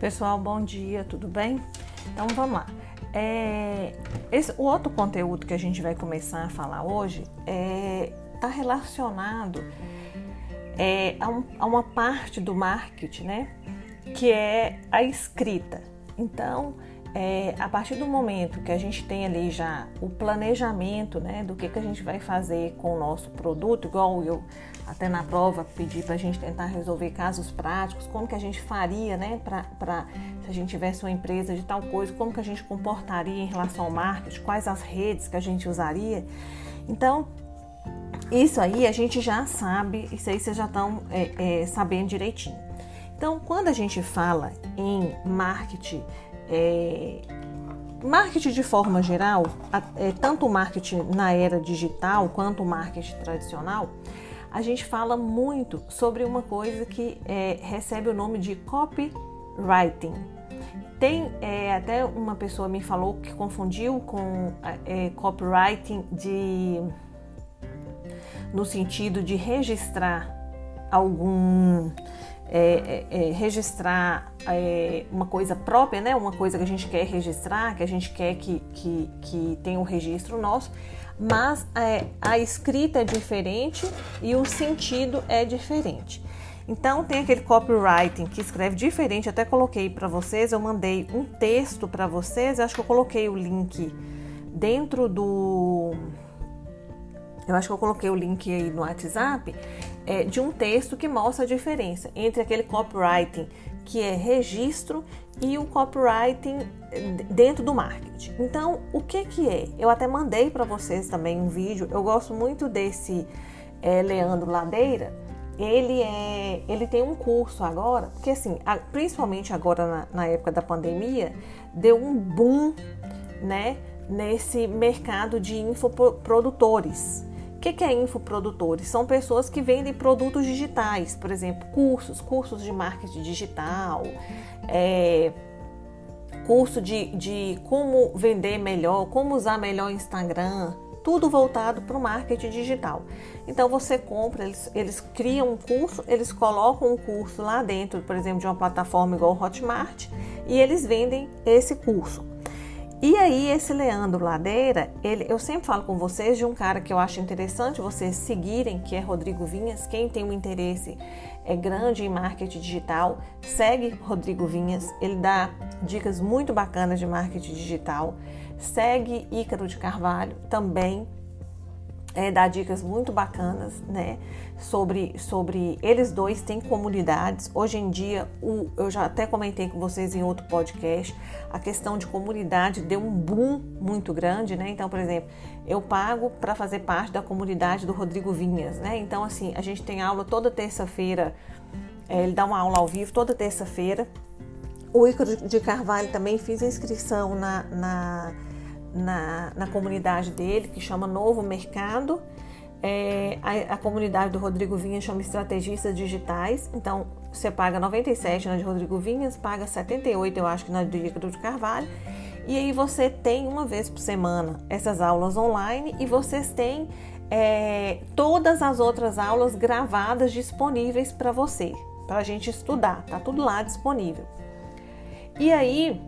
Pessoal, bom dia, tudo bem? Então vamos lá. É, esse, o outro conteúdo que a gente vai começar a falar hoje está é, tá relacionado é, a, um, a, uma parte do marketing, né? Que é a escrita. Então, é, a partir do momento que a gente tem ali já o planejamento, né, do que, que a gente vai fazer com o nosso produto, igual eu até na prova pedi para a gente tentar resolver casos práticos, como que a gente faria, né, para se a gente tivesse uma empresa de tal coisa, como que a gente comportaria em relação ao marketing, quais as redes que a gente usaria. Então, isso aí a gente já sabe, isso aí vocês já estão é, é, sabendo direitinho. Então, quando a gente fala em marketing, é, marketing de forma geral, é, tanto o marketing na era digital quanto o marketing tradicional, a gente fala muito sobre uma coisa que é, recebe o nome de copywriting. Tem é, até uma pessoa me falou que confundiu com é, copywriting de no sentido de registrar algum é, é, é registrar é, uma coisa própria, né? uma coisa que a gente quer registrar, que a gente quer que, que, que tenha um registro nosso, mas é, a escrita é diferente e o sentido é diferente. Então tem aquele copywriting que escreve diferente, até coloquei para vocês, eu mandei um texto para vocês, acho que eu coloquei o link dentro do eu acho que eu coloquei o link aí no WhatsApp é, de um texto que mostra a diferença entre aquele copywriting que é registro e o copywriting dentro do marketing. Então, o que que é? Eu até mandei para vocês também um vídeo. Eu gosto muito desse é, Leandro Ladeira. Ele é, ele tem um curso agora, porque assim, principalmente agora na, na época da pandemia, deu um boom, né, nesse mercado de infoprodutores. Que, que é infoprodutores? São pessoas que vendem produtos digitais, por exemplo, cursos, cursos de marketing digital, é, curso de, de como vender melhor, como usar melhor o Instagram, tudo voltado para o marketing digital. Então você compra, eles, eles criam um curso, eles colocam um curso lá dentro, por exemplo, de uma plataforma igual Hotmart, e eles vendem esse curso. E aí, esse Leandro Ladeira, ele, eu sempre falo com vocês de um cara que eu acho interessante vocês seguirem, que é Rodrigo Vinhas. Quem tem um interesse é grande em marketing digital, segue Rodrigo Vinhas. Ele dá dicas muito bacanas de marketing digital. Segue Ícaro de Carvalho também é, dá dicas muito bacanas, né? Sobre, sobre eles dois têm comunidades. Hoje em dia, o, eu já até comentei com vocês em outro podcast, a questão de comunidade deu um boom muito grande, né? Então, por exemplo, eu pago para fazer parte da comunidade do Rodrigo Vinhas, né? Então, assim, a gente tem aula toda terça-feira, é, ele dá uma aula ao vivo toda terça-feira. O Ícaro de Carvalho também fiz inscrição na, na na, na comunidade dele, que chama Novo Mercado. É, a, a, comunidade do Rodrigo Vinhas chama Estrategistas Digitais. Então, você paga 97 na de Rodrigo Vinhas, paga 78, eu acho que na de Ricardo de Carvalho. E aí você tem uma vez por semana essas aulas online e vocês têm é, todas as outras aulas gravadas disponíveis para você, para a gente estudar. Tá tudo lá disponível. E aí,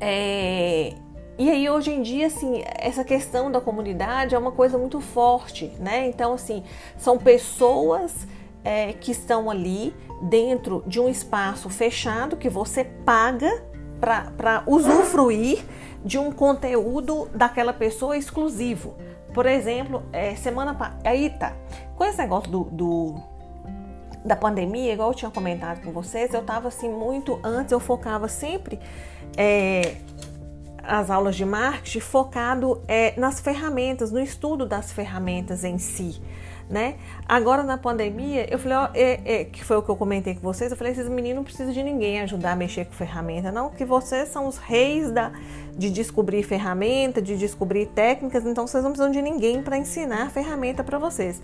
é, e aí hoje em dia, assim, essa questão da comunidade é uma coisa muito forte, né? Então, assim, são pessoas é, que estão ali dentro de um espaço fechado que você paga para usufruir de um conteúdo daquela pessoa exclusivo. As aulas de marketing focado é, nas ferramentas, no estudo das ferramentas em si. Né? Agora na pandemia, eu falei, ó, é, é, que foi o que eu comentei com vocês, eu falei, esses meninos não precisam de ninguém ajudar a mexer com ferramenta, não, que vocês são os reis da, de descobrir ferramenta, de descobrir técnicas, então vocês não precisam de ninguém para ensinar ferramenta para vocês.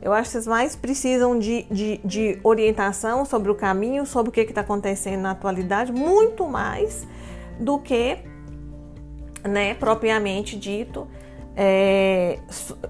Eu acho que vocês mais precisam de, de, de orientação sobre o caminho, sobre o que está acontecendo na atualidade, muito mais do que né, propriamente dito, é,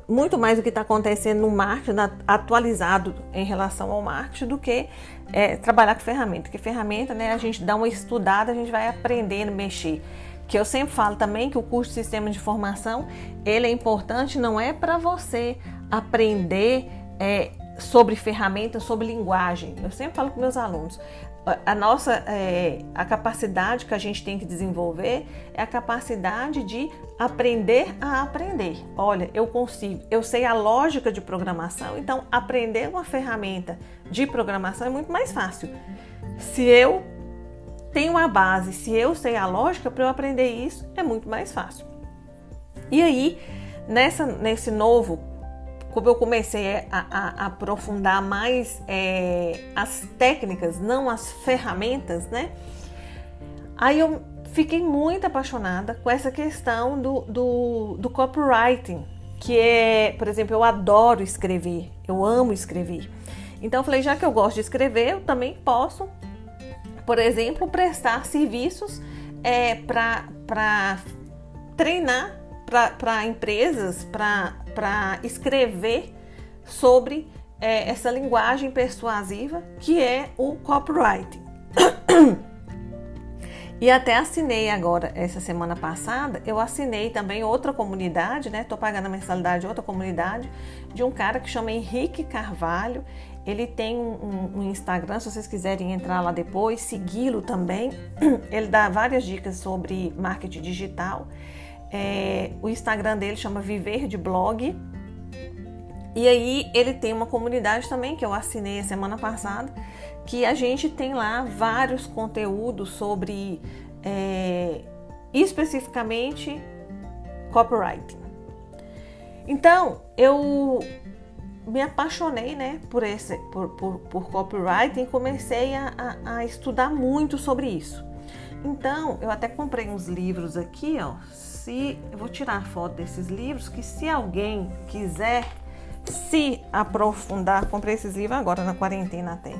muito mais do que está acontecendo no marketing, atualizado em relação ao marketing, do que é, trabalhar com ferramenta. Porque ferramenta, né, a gente dá uma estudada, a gente vai aprendendo a mexer. Que eu sempre falo também que o curso de sistema de informação, ele é importante, não é para você aprender é, sobre ferramentas, sobre linguagem. Eu sempre falo com meus alunos, a nossa é, a capacidade que a gente tem que desenvolver é a capacidade de aprender a aprender. Olha, eu consigo, eu sei a lógica de programação, então aprender uma ferramenta de programação é muito mais fácil. Se eu tenho a base, se eu sei a lógica para eu aprender isso, é muito mais fácil. E aí, nessa, nesse novo como eu comecei a, a, a aprofundar mais é, as técnicas, não as ferramentas, né? Aí eu fiquei muito apaixonada com essa questão do, do, do copywriting, que é, por exemplo, eu adoro escrever, eu amo escrever. Então eu falei, já que eu gosto de escrever, eu também posso, por exemplo, prestar serviços é, para treinar para empresas, para escrever sobre é, essa linguagem persuasiva que é o copywriting. E até assinei agora, essa semana passada, eu assinei também outra comunidade, né? Tô pagando a mensalidade de outra comunidade, de um cara que chama Henrique Carvalho. Ele tem um, um Instagram, se vocês quiserem entrar lá depois, segui-lo também. Ele dá várias dicas sobre marketing digital. É, o Instagram dele chama Viver de Blog. E aí ele tem uma comunidade também que eu assinei a semana passada, que a gente tem lá vários conteúdos sobre é, especificamente copywriting. Então eu me apaixonei né, por, esse, por, por, por copywriting e comecei a, a, a estudar muito sobre isso. Então eu até comprei uns livros aqui, ó, se eu vou tirar foto desses livros, que se alguém quiser se aprofundar, comprei esses livros agora na quarentena até.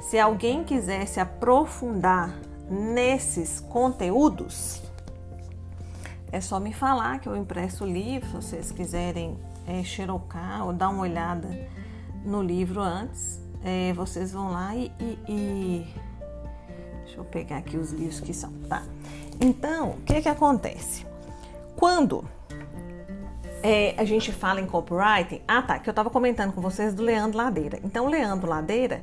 Se alguém quiser se aprofundar nesses conteúdos, é só me falar que eu impresso o livro, se vocês quiserem é, xerocar ou dar uma olhada no livro antes, é, vocês vão lá e, e, e, Deixa eu pegar aqui os livros que são, tá? Então, o que que acontece? Quando é, a gente fala em copywriting, ah tá, que eu estava comentando com vocês do Leandro Ladeira. Então, Leandro Ladeira,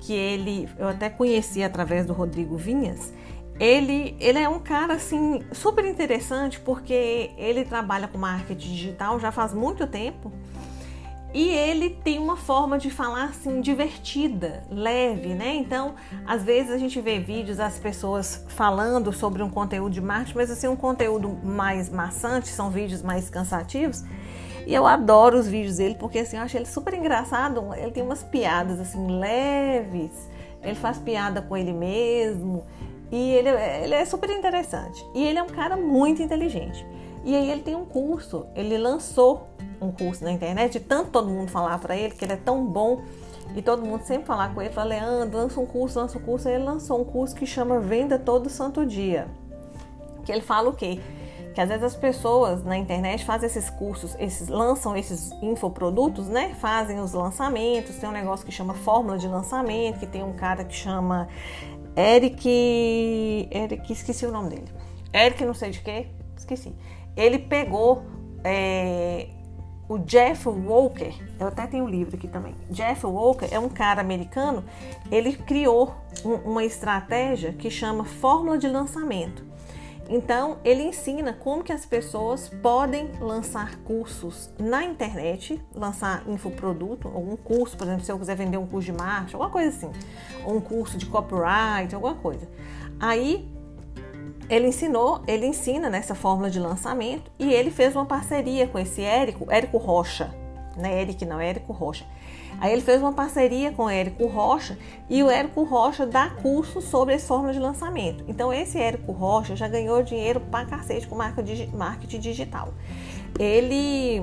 que ele, eu até conheci através do Rodrigo Vinhas, ele, ele é um cara assim super interessante porque ele trabalha com marketing digital já faz muito tempo e ele tem uma forma de falar assim divertida, leve, né? Então, às vezes a gente vê vídeos das pessoas falando sobre um conteúdo de marketing, mas assim um conteúdo mais maçante, são vídeos mais cansativos. E eu adoro os vídeos dele porque assim, eu acho ele super engraçado, ele tem umas piadas assim leves. Ele faz piada com ele mesmo. E ele, ele é super interessante. E ele é um cara muito inteligente. E aí ele tem um curso, ele lançou um curso na internet, tanto todo mundo falar para ele que ele é tão bom e todo mundo sempre falar com ele, fala, Leandro, lança um curso, lança um curso. Aí ele lançou um curso que chama Venda Todo Santo Dia. Que ele fala o quê? Que às vezes as pessoas na internet fazem esses cursos, esses lançam esses infoprodutos, né? Fazem os lançamentos, tem um negócio que chama fórmula de lançamento, que tem um cara que chama Eric. Eric, esqueci o nome dele. Eric não sei de quê, esqueci. Ele pegou é, o Jeff Walker, eu até tenho o um livro aqui também. Jeff Walker é um cara americano, ele criou um, uma estratégia que chama fórmula de lançamento. Então, ele ensina como que as pessoas podem lançar cursos na internet, lançar infoproduto, algum curso, por exemplo, se eu quiser vender um curso de marketing, alguma coisa assim, ou um curso de copyright, alguma coisa. Aí ele ensinou, ele ensina nessa fórmula de lançamento e ele fez uma parceria com esse Érico, Érico Rocha, né? Eric não, Érico Rocha. Aí ele fez uma parceria com o Érico Rocha e o Érico Rocha dá curso sobre as fórmulas de lançamento. Então esse Érico Rocha já ganhou dinheiro pra cacete com marketing digital. Ele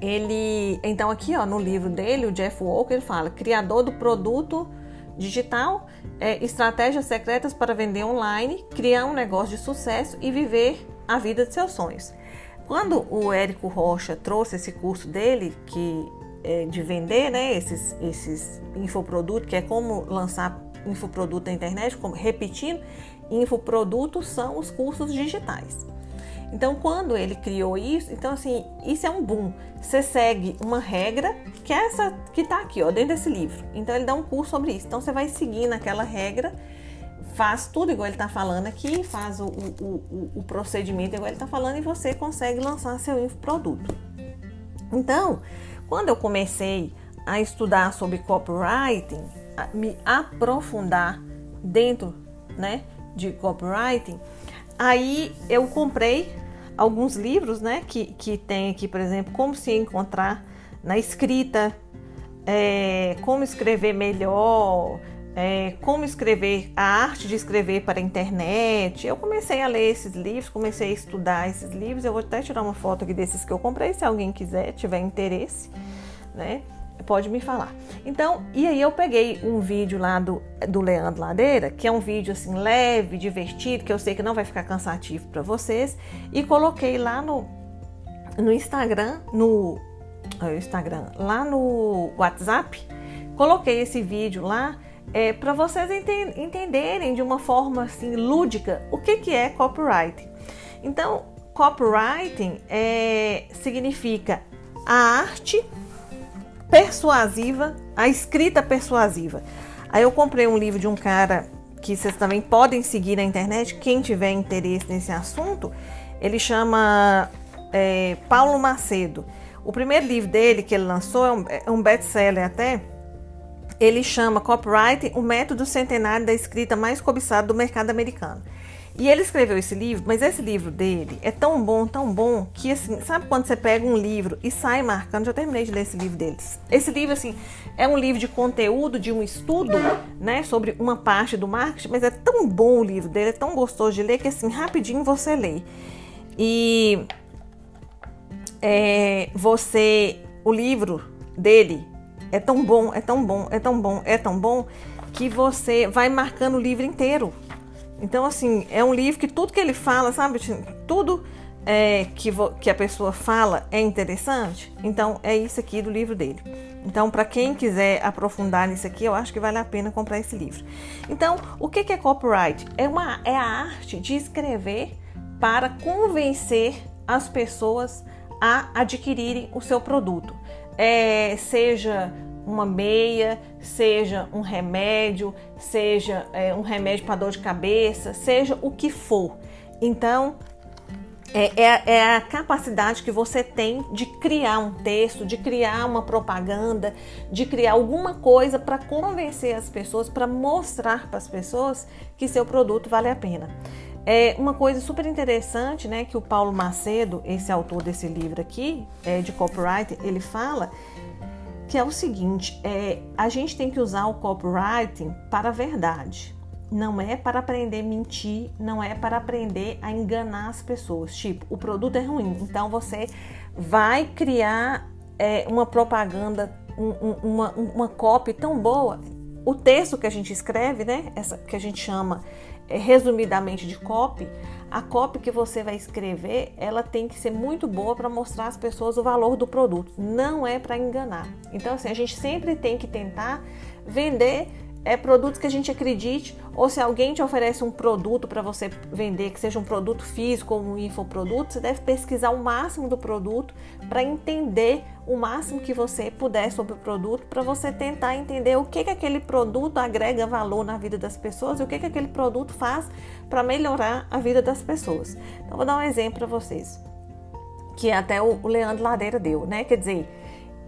ele, então aqui ó, no livro dele, o Jeff Walker, ele fala, criador do produto digital, é, estratégias secretas para vender online, criar um negócio de sucesso e viver a vida de seus sonhos. Quando o Érico Rocha trouxe esse curso dele, que é de vender né, esses, esses infoprodutos, que é como lançar infoproduto na internet, como, repetindo, infoprodutos são os cursos digitais. Então, quando ele criou isso, então assim, isso é um boom. Você segue uma regra que é essa que está aqui, ó, dentro desse livro. Então, ele dá um curso sobre isso. Então, você vai seguindo aquela regra, faz tudo igual ele está falando aqui, faz o, o, o, o procedimento igual ele está falando e você consegue lançar seu infoproduto. Então, quando eu comecei a estudar sobre copywriting, me aprofundar dentro, né, de copywriting, aí eu comprei alguns livros, né, que, que tem aqui, por exemplo, como se encontrar na escrita, é, como escrever melhor, é, como escrever, a arte de escrever para a internet. Eu comecei a ler esses livros, comecei a estudar esses livros. Eu vou até tirar uma foto aqui desses que eu comprei, se alguém quiser, tiver interesse, né? Pode me falar. Então, e aí eu peguei um vídeo lá do, do Leandro Ladeira, que é um vídeo assim leve, divertido, que eu sei que não vai ficar cansativo para vocês, e coloquei lá no, no Instagram, no Instagram, lá no WhatsApp, coloquei esse vídeo lá é, para vocês ente entenderem de uma forma assim lúdica o que, que é copywriting. Então, copywriting é, significa a arte persuasiva, a escrita persuasiva. Aí eu comprei um livro de um cara que vocês também podem seguir na internet, quem tiver interesse nesse assunto, ele chama é, Paulo Macedo. O primeiro livro dele que ele lançou é um, é um best-seller até. Ele chama Copyright, o método centenário da escrita mais cobiçado do mercado americano. E ele escreveu esse livro, mas esse livro dele é tão bom, tão bom, que assim, sabe quando você pega um livro e sai marcando? Já terminei de ler esse livro deles. Esse livro, assim, é um livro de conteúdo, de um estudo, né, sobre uma parte do marketing, mas é tão bom o livro dele, é tão gostoso de ler que, assim, rapidinho você lê. E é, você, o livro dele é tão bom, é tão bom, é tão bom, é tão bom, que você vai marcando o livro inteiro. Então, assim, é um livro que tudo que ele fala, sabe? Tudo é, que, que a pessoa fala é interessante. Então, é isso aqui do livro dele. Então, para quem quiser aprofundar nisso aqui, eu acho que vale a pena comprar esse livro. Então, o que é copyright? É, uma, é a arte de escrever para convencer as pessoas a adquirirem o seu produto. É, seja uma meia, seja um remédio, seja é, um remédio para dor de cabeça, seja o que for. Então, é, é, é, a capacidade que você tem de criar um texto, de criar uma propaganda, de criar alguma coisa para convencer as pessoas, para mostrar para as pessoas que seu produto vale a pena. É uma coisa super interessante, né, que o Paulo Macedo, esse autor desse livro aqui, é, de copyright, ele fala que é o seguinte: é, a gente tem que usar o copywriting para a verdade. Não é para aprender a mentir, não é para aprender a enganar as pessoas. Tipo, o produto é ruim, então você vai criar é, uma propaganda, um, um, uma, uma copy tão boa. O texto que a gente escreve, né? Essa que a gente chama é, resumidamente de copy, a copy que você vai escrever, ela tem que ser muito boa para mostrar às pessoas o valor do produto, não é para enganar. Então, assim, a gente sempre tem que tentar vender é, produtos que a gente acredite, ou se alguém te oferece um produto para você vender, que seja um produto físico ou um infoproduto, você deve pesquisar o máximo do produto para entender o máximo que você puder sobre o produto, para você tentar entender o que, que aquele produto agrega valor na vida das pessoas e o que, que aquele produto faz para melhorar a vida das pessoas. Então, vou dar um exemplo para vocês, que até o Leandro Ladeira deu, né? Quer dizer,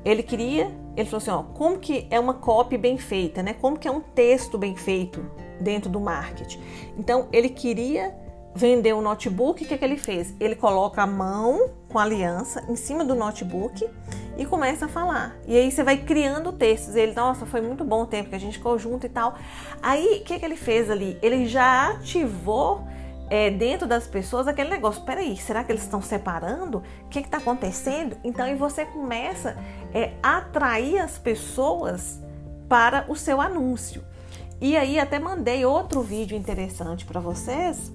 ele queria, ele falou assim, ó, como que é uma copy bem feita, né? Como que é um texto bem feito dentro do marketing. Então, ele queria vender o notebook, o que, que ele fez? Ele coloca a mão com a aliança em cima do notebook e começa a falar. E aí você vai criando textos. Ele, nossa, foi muito bom o tempo que a gente ficou junto e tal. Aí, o que, que ele fez ali? Ele já ativou é, dentro das pessoas aquele negócio. Peraí, será que eles estão separando? O que está acontecendo? Então, aí você começa é, atrair as pessoas para o seu anúncio. E aí, até mandei outro vídeo interessante para vocês,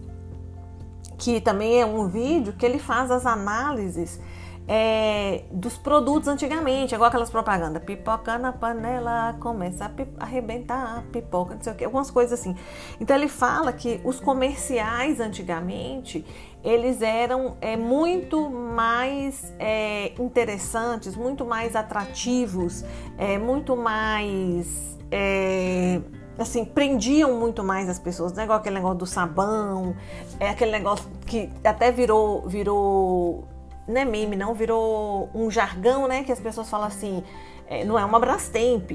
que também é um vídeo que ele faz as análises é, dos produtos antigamente, igual aquelas propagandas, pipoca na panela, começa a arrebentar a pipoca, não sei o que, algumas coisas assim. Então ele fala que os comerciais antigamente eles eram é, muito mais é, interessantes, muito mais atrativos, é, muito mais é, assim, prendiam muito mais as pessoas, né? igual aquele negócio do sabão, é aquele negócio que até virou, virou não é meme, não, virou um jargão, né? Que as pessoas falam assim, é, não é uma Brastemp.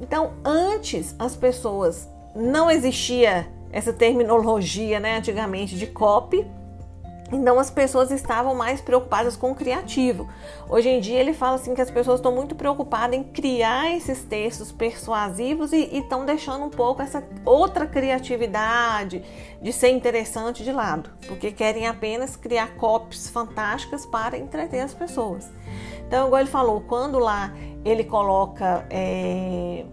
Então, antes as pessoas não existia essa terminologia, né, antigamente de copy, então as pessoas estavam mais preocupadas com o criativo. Hoje em dia ele fala assim que as pessoas estão muito preocupadas em criar esses textos persuasivos e estão deixando um pouco essa outra criatividade de ser interessante de lado, porque querem apenas criar copies fantásticas para entreter as pessoas. Então, igual ele falou, quando lá ele coloca é,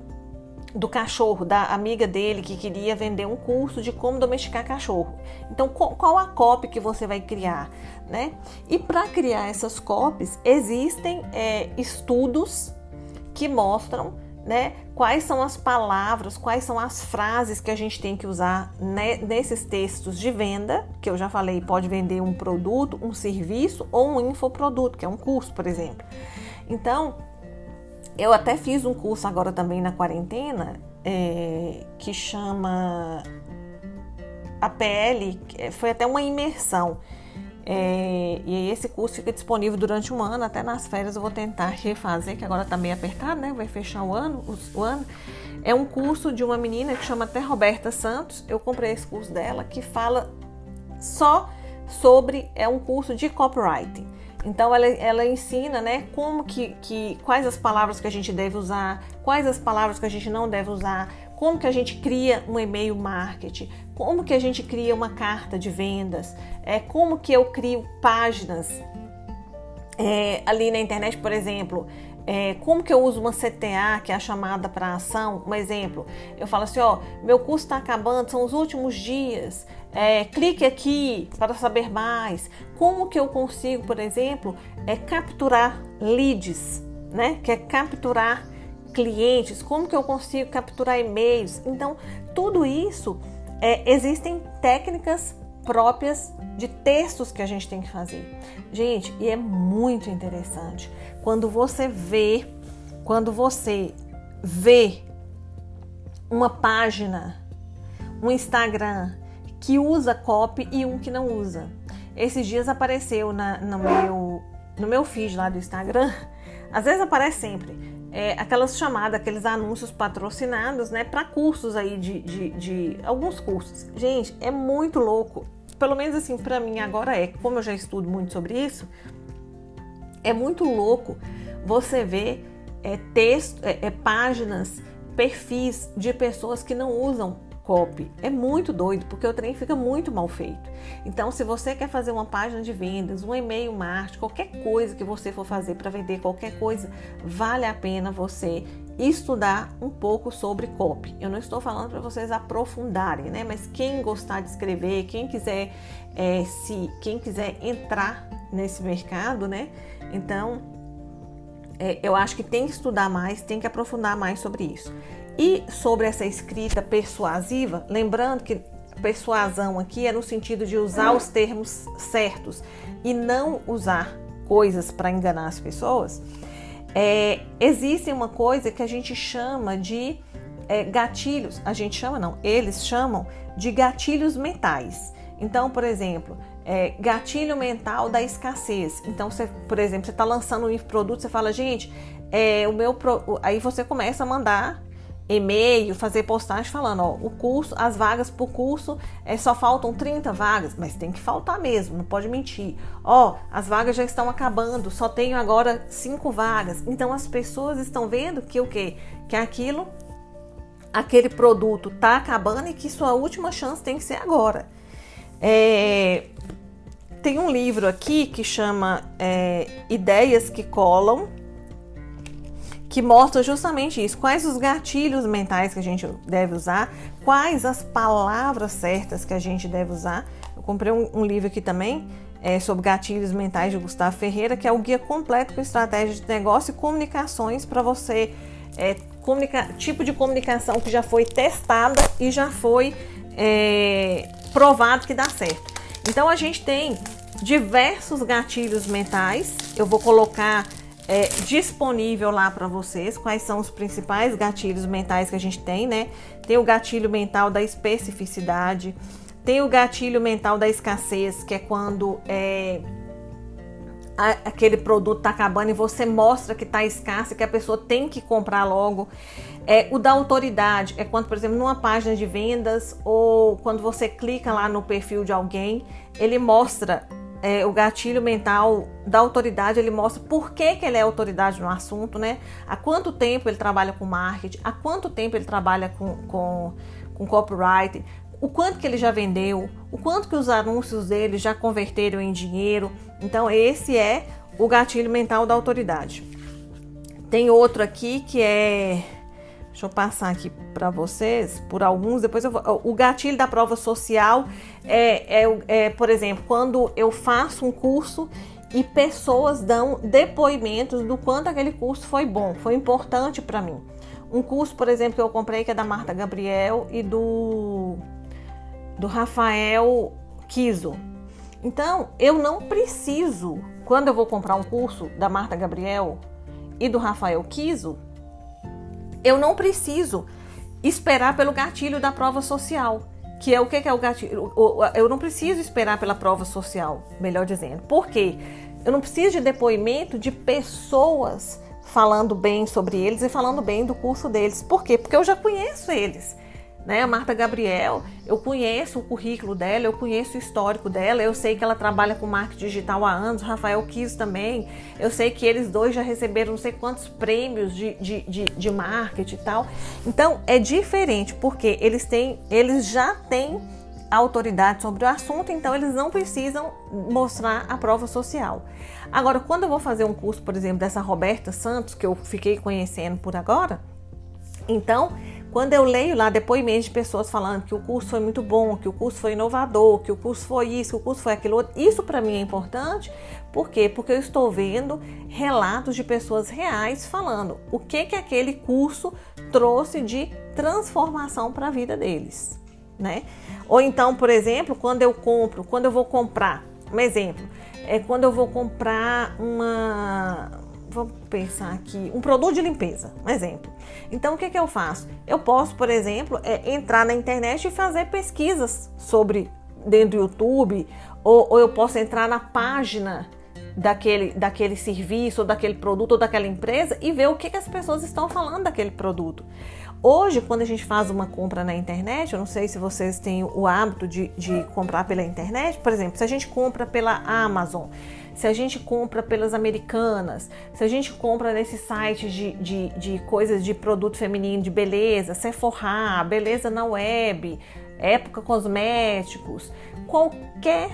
do cachorro, da amiga dele que queria vender um curso de como domesticar cachorro. Então, qual a copy que você vai criar, né? E para criar essas copies, existem é, estudos que mostram, né, quais são as palavras, quais são as frases que a gente tem que usar né, nesses textos de venda, que eu já falei, pode vender um produto, um serviço ou um infoproduto, que é um curso, por exemplo. Então, eu até fiz um curso agora também na quarentena é, que chama APL, foi até uma imersão. É, e esse curso fica disponível durante um ano, até nas férias eu vou tentar refazer, que agora tá meio apertado, né? Vai fechar o ano, o ano. É um curso de uma menina que chama até Roberta Santos. Eu comprei esse curso dela que fala só sobre é um curso de copywriting. Então ela, ela ensina, né, como que, que quais as palavras que a gente deve usar, quais as palavras que a gente não deve usar, como que a gente cria um e-mail marketing, como que a gente cria uma carta de vendas, é como que eu crio páginas é, ali na internet, por exemplo. É, como que eu uso uma CTA, que é a chamada para ação? Um exemplo, eu falo assim, ó, meu curso está acabando, são os últimos dias, é, clique aqui para saber mais. Como que eu consigo, por exemplo, é capturar leads, né? Que é capturar clientes. Como que eu consigo capturar e-mails? Então, tudo isso é, existem técnicas próprias de textos que a gente tem que fazer. Gente, e é muito interessante quando você vê, quando você vê uma página, um Instagram que usa copy e um que não usa. Esses dias apareceu na, no, meu, no meu feed lá do Instagram, às vezes aparece sempre, é, aquelas chamadas, aqueles anúncios patrocinados, né, para cursos aí de, de, de, alguns cursos. Gente, é muito louco. Pelo menos assim, para mim agora é, como eu já estudo muito sobre isso, é muito louco você ver é, texto, é, é, páginas, perfis de pessoas que não usam copy. É muito doido, porque o trem fica muito mal feito. Então, se você quer fazer uma página de vendas, um e-mail marketing, qualquer coisa que você for fazer para vender qualquer coisa, vale a pena você estudar um pouco sobre copy. Eu não estou falando para vocês aprofundarem, né? Mas quem gostar de escrever, quem quiser é, se, quem quiser entrar nesse mercado, né? Então, é, eu acho que tem que estudar mais, tem que aprofundar mais sobre isso. E sobre essa escrita persuasiva, lembrando que persuasão aqui é no sentido de usar os termos certos e não usar coisas para enganar as pessoas. É, existe uma coisa que a gente chama de é, gatilhos, a gente chama não, eles chamam de gatilhos mentais. Então, por exemplo, é, gatilho mental da escassez. Então, você, por exemplo, você está lançando um produto, você fala, gente, é, o meu pro... aí você começa a mandar e-mail, fazer postagem falando, ó, o curso, as vagas por curso é, só faltam 30 vagas, mas tem que faltar mesmo, não pode mentir. Ó, as vagas já estão acabando, só tenho agora cinco vagas. Então as pessoas estão vendo que o quê? Que aquilo, aquele produto tá acabando e que sua última chance tem que ser agora. É, tem um livro aqui que chama é, Ideias que Colam, que mostra justamente isso. Quais os gatilhos mentais que a gente deve usar, quais as palavras certas que a gente deve usar Eu comprei um, um livro aqui também é, sobre gatilhos mentais de Gustavo Ferreira, que é o guia completo com estratégia de negócio e comunicações para você é, comunica, tipo de comunicação que já foi testada e já foi é, provado que dá certo. Então a gente tem diversos gatilhos mentais. Eu vou colocar é, disponível lá para vocês quais são os principais gatilhos mentais que a gente tem, né? Tem o gatilho mental da especificidade, tem o gatilho mental da escassez, que é quando é, a, aquele produto está acabando e você mostra que está escasso e que a pessoa tem que comprar logo. É, o da autoridade é quando, por exemplo, numa página de vendas ou quando você clica lá no perfil de alguém, ele mostra é, o gatilho mental da autoridade, ele mostra por que, que ele é autoridade no assunto, né? Há quanto tempo ele trabalha com marketing, há quanto tempo ele trabalha com, com, com copyright, o quanto que ele já vendeu, o quanto que os anúncios dele já converteram em dinheiro. Então, esse é o gatilho mental da autoridade. Tem outro aqui que é Deixa eu passar aqui para vocês por alguns. Depois eu vou, o gatilho da prova social é, é, é, por exemplo, quando eu faço um curso e pessoas dão depoimentos do quanto aquele curso foi bom, foi importante para mim. Um curso, por exemplo, que eu comprei que é da Marta Gabriel e do do Rafael Kiso. Então, eu não preciso, quando eu vou comprar um curso da Marta Gabriel e do Rafael Kiso, eu não preciso esperar pelo gatilho da prova social. Que é o que é o gatilho? Eu não preciso esperar pela prova social, melhor dizendo. Por quê? Eu não preciso de depoimento de pessoas falando bem sobre eles e falando bem do curso deles. Por quê? Porque eu já conheço eles. Né? A Marta Gabriel, eu conheço o currículo dela, eu conheço o histórico dela, eu sei que ela trabalha com marketing digital há anos, Rafael Kiss também, eu sei que eles dois já receberam não sei quantos prêmios de, de, de, de marketing e tal. Então é diferente, porque eles têm, eles já têm autoridade sobre o assunto, então eles não precisam mostrar a prova social. Agora, quando eu vou fazer um curso, por exemplo, dessa Roberta Santos, que eu fiquei conhecendo por agora, então quando eu leio lá depoimentos de pessoas falando que o curso foi muito bom, que o curso foi inovador, que o curso foi isso, que o curso foi aquilo outro, isso para mim é importante. Por quê? Porque eu estou vendo relatos de pessoas reais falando o que que aquele curso trouxe de transformação para a vida deles, né? Ou então, por exemplo, quando eu compro, quando eu vou comprar, um exemplo, é quando eu vou comprar uma vamos pensar aqui, um produto de limpeza, um exemplo. Então, o que, que eu faço? Eu posso, por exemplo, é, entrar na internet e fazer pesquisas sobre dentro do YouTube, ou, ou eu posso entrar na página daquele, daquele serviço, ou daquele produto, ou daquela empresa e ver o que, que as pessoas estão falando daquele produto. Hoje, quando a gente faz uma compra na internet, eu não sei se vocês têm o hábito de, de comprar pela internet, por exemplo, se a gente compra pela Amazon, se a gente compra pelas americanas, se a gente compra nesses sites de, de, de coisas de produto feminino, de beleza, Sephora, beleza na web, época cosméticos, qualquer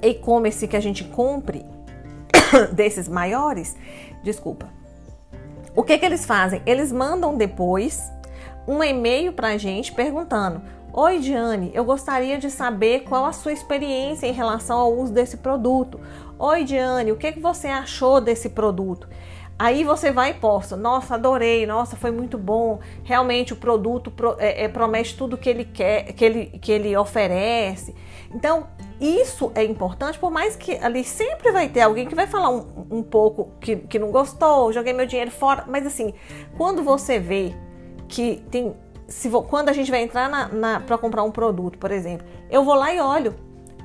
e-commerce que a gente compre desses maiores, desculpa, o que, que eles fazem? Eles mandam depois um e-mail para a gente perguntando: Oi, Diane, eu gostaria de saber qual a sua experiência em relação ao uso desse produto. Oi, Diane, o que, que você achou desse produto? Aí você vai e posta, nossa, adorei, nossa, foi muito bom. Realmente o produto é, é, promete tudo que ele quer, que ele, que ele oferece. Então, isso é importante, por mais que ali sempre vai ter alguém que vai falar um, um pouco que, que não gostou, joguei meu dinheiro fora. Mas assim, quando você vê que tem. Se, quando a gente vai entrar na, na para comprar um produto, por exemplo, eu vou lá e olho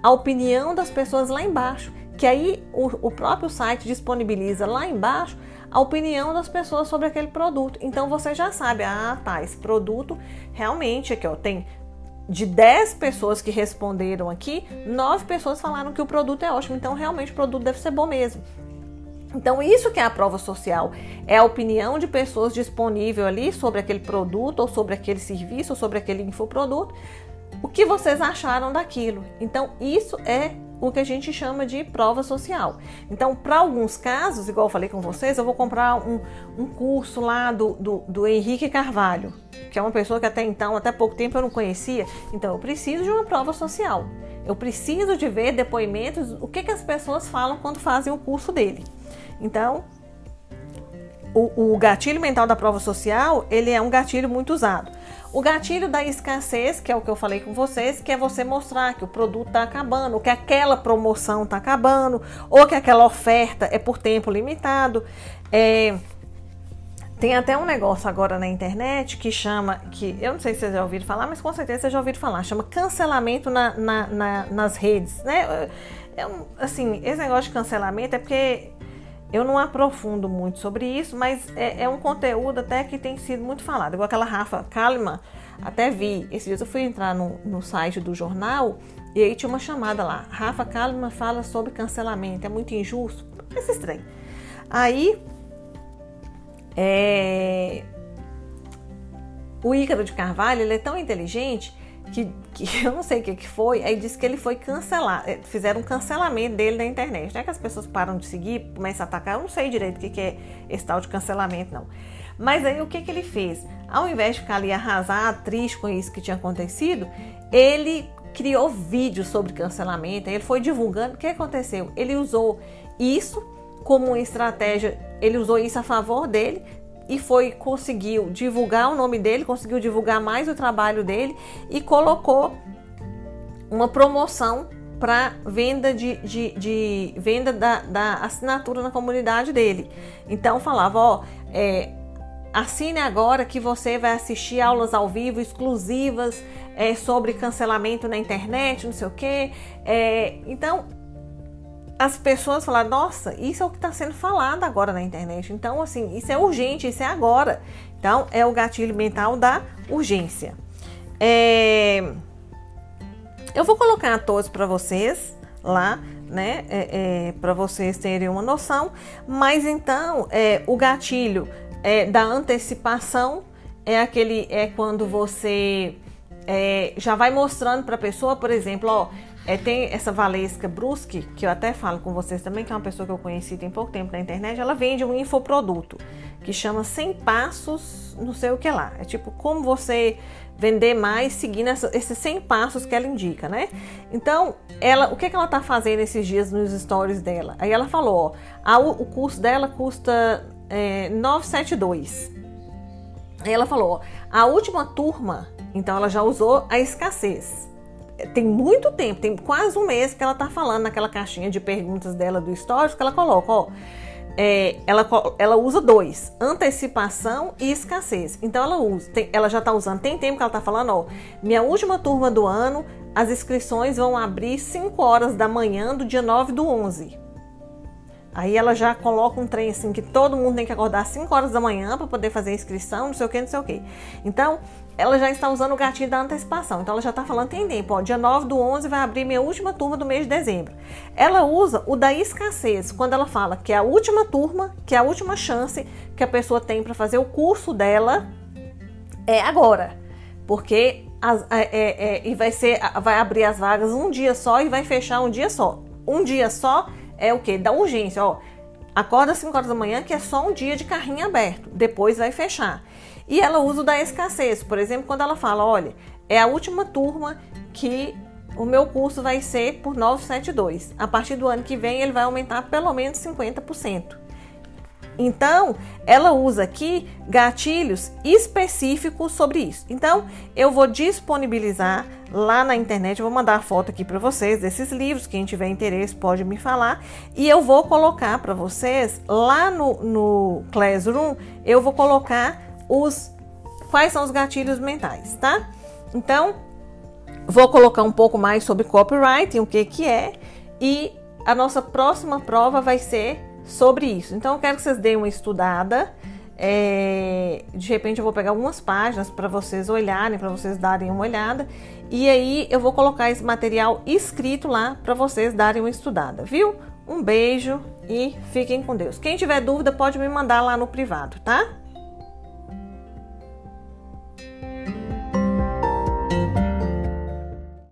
a opinião das pessoas lá embaixo. Que aí o, o próprio site disponibiliza lá embaixo a opinião das pessoas sobre aquele produto. Então você já sabe, ah, tá, esse produto realmente aqui, ó, tem de 10 pessoas que responderam aqui, 9 pessoas falaram que o produto é ótimo. Então realmente o produto deve ser bom mesmo. Então, isso que é a prova social, é a opinião de pessoas disponível ali sobre aquele produto, ou sobre aquele serviço, ou sobre aquele infoproduto. O que vocês acharam daquilo? Então, isso é o que a gente chama de prova social. Então, para alguns casos, igual eu falei com vocês, eu vou comprar um, um curso lá do, do, do Henrique Carvalho, que é uma pessoa que até então, até pouco tempo eu não conhecia. Então, eu preciso de uma prova social. Eu preciso de ver depoimentos, o que, que as pessoas falam quando fazem o curso dele. Então, o, o gatilho mental da prova social, ele é um gatilho muito usado. O gatilho da escassez, que é o que eu falei com vocês, que é você mostrar que o produto está acabando, que aquela promoção está acabando, ou que aquela oferta é por tempo limitado. É, tem até um negócio agora na internet que chama, que eu não sei se vocês já ouviram falar, mas com certeza vocês já ouviram falar, chama cancelamento na, na, na, nas redes, né? Um, assim, esse negócio de cancelamento é porque eu não aprofundo muito sobre isso, mas é, é, um conteúdo até que tem sido muito falado. Igual aquela Rafa Kalimann, até vi. Esses dias eu fui entrar no, no site do jornal e aí tinha uma chamada lá. Rafa Kalimann fala sobre cancelamento, é muito injusto. Esse estranho. Aí, é, o Ícaro de Carvalho, ele é tão inteligente que, que eu não sei o que, que foi, aí disse que ele foi cancelado, é, fizeram um cancelamento dele na internet. Não é que as pessoas param de seguir, começam a atacar, eu não sei direito o que, que é esse tal de cancelamento, não. Mas aí o que, que ele fez? Ao invés de ficar ali arrasado, triste com isso que tinha acontecido, ele criou vídeos sobre cancelamento, ele foi divulgando. O que aconteceu? Ele usou isso como uma estratégia, ele usou isso a favor dele, e foi conseguiu divulgar o nome dele, conseguiu divulgar mais o trabalho dele e colocou uma promoção para venda de, de, de, venda da, da, assinatura na comunidade dele. Então falava, ó, é, assine agora que você vai assistir aulas ao vivo exclusivas é, sobre cancelamento na internet, não sei o quê. É, então as pessoas falaram, nossa, isso é o que está sendo falado agora na internet. Então, assim, isso é urgente, isso é agora. Então, é o gatilho mental da urgência. É... Eu vou colocar todos para vocês lá, né? É, é, para vocês terem uma noção. Mas então, é, o gatilho é, da antecipação é aquele, é quando você é, já vai mostrando para a pessoa, por exemplo, ó, é, tem essa Valesca Bruschi, que eu até falo com vocês também, que é uma pessoa que eu conheci tem pouco tempo na internet. Ela vende um infoproduto que chama 100 passos, não sei o que lá. É tipo como você vender mais seguindo essa, esses 100 passos que ela indica, né? Então, ela, o que, que ela tá fazendo esses dias nos stories dela? Aí ela falou: ó, a, o curso dela custa é, 972. Aí ela falou: ó, a última turma, então ela já usou a escassez tem muito tempo, tem quase um mês que ela tá falando naquela caixinha de perguntas dela do histórico que ela coloca, ó. É, ela, ela usa dois, antecipação e escassez. Então ela usa, tem, ela já tá usando, tem tempo que ela tá falando, ó, minha última turma do ano, as inscrições vão abrir 5 horas da manhã do dia 9 do 11. Aí ela já coloca um trem assim que todo mundo tem que acordar 5 horas da manhã para poder fazer a inscrição, não sei o que, não sei o que. Então, ela já está usando o gatilho da antecipação. Então ela já está falando, tem tempo, ó, dia 9 do 11 vai abrir minha última turma do mês de dezembro. Ela usa o da escassez, quando ela fala que é a última turma, que é a última chance que a pessoa tem para fazer o curso dela é agora. Porque as, é, é, é, e vai, ser, vai abrir as vagas um dia só e vai fechar um dia só. Um dia só é o que? Da urgência, ó. Acorda às 5 horas da manhã, que é só um dia de carrinho aberto. Depois vai fechar. E ela usa o da escassez, por exemplo, quando ela fala: olha, é a última turma que o meu curso vai ser por 972. A partir do ano que vem, ele vai aumentar pelo menos 50%. Então, ela usa aqui gatilhos específicos sobre isso. Então, eu vou disponibilizar lá na internet, vou mandar a foto aqui para vocês desses livros, quem tiver interesse pode me falar, e eu vou colocar para vocês lá no, no Classroom, eu vou colocar os quais são os gatilhos mentais, tá? Então, vou colocar um pouco mais sobre copyright, o que que é, e a nossa próxima prova vai ser sobre isso. Então, eu quero que vocês deem uma estudada. É, de repente, eu vou pegar algumas páginas para vocês olharem, para vocês darem uma olhada, e aí eu vou colocar esse material escrito lá para vocês darem uma estudada, viu? Um beijo e fiquem com Deus. Quem tiver dúvida, pode me mandar lá no privado, tá?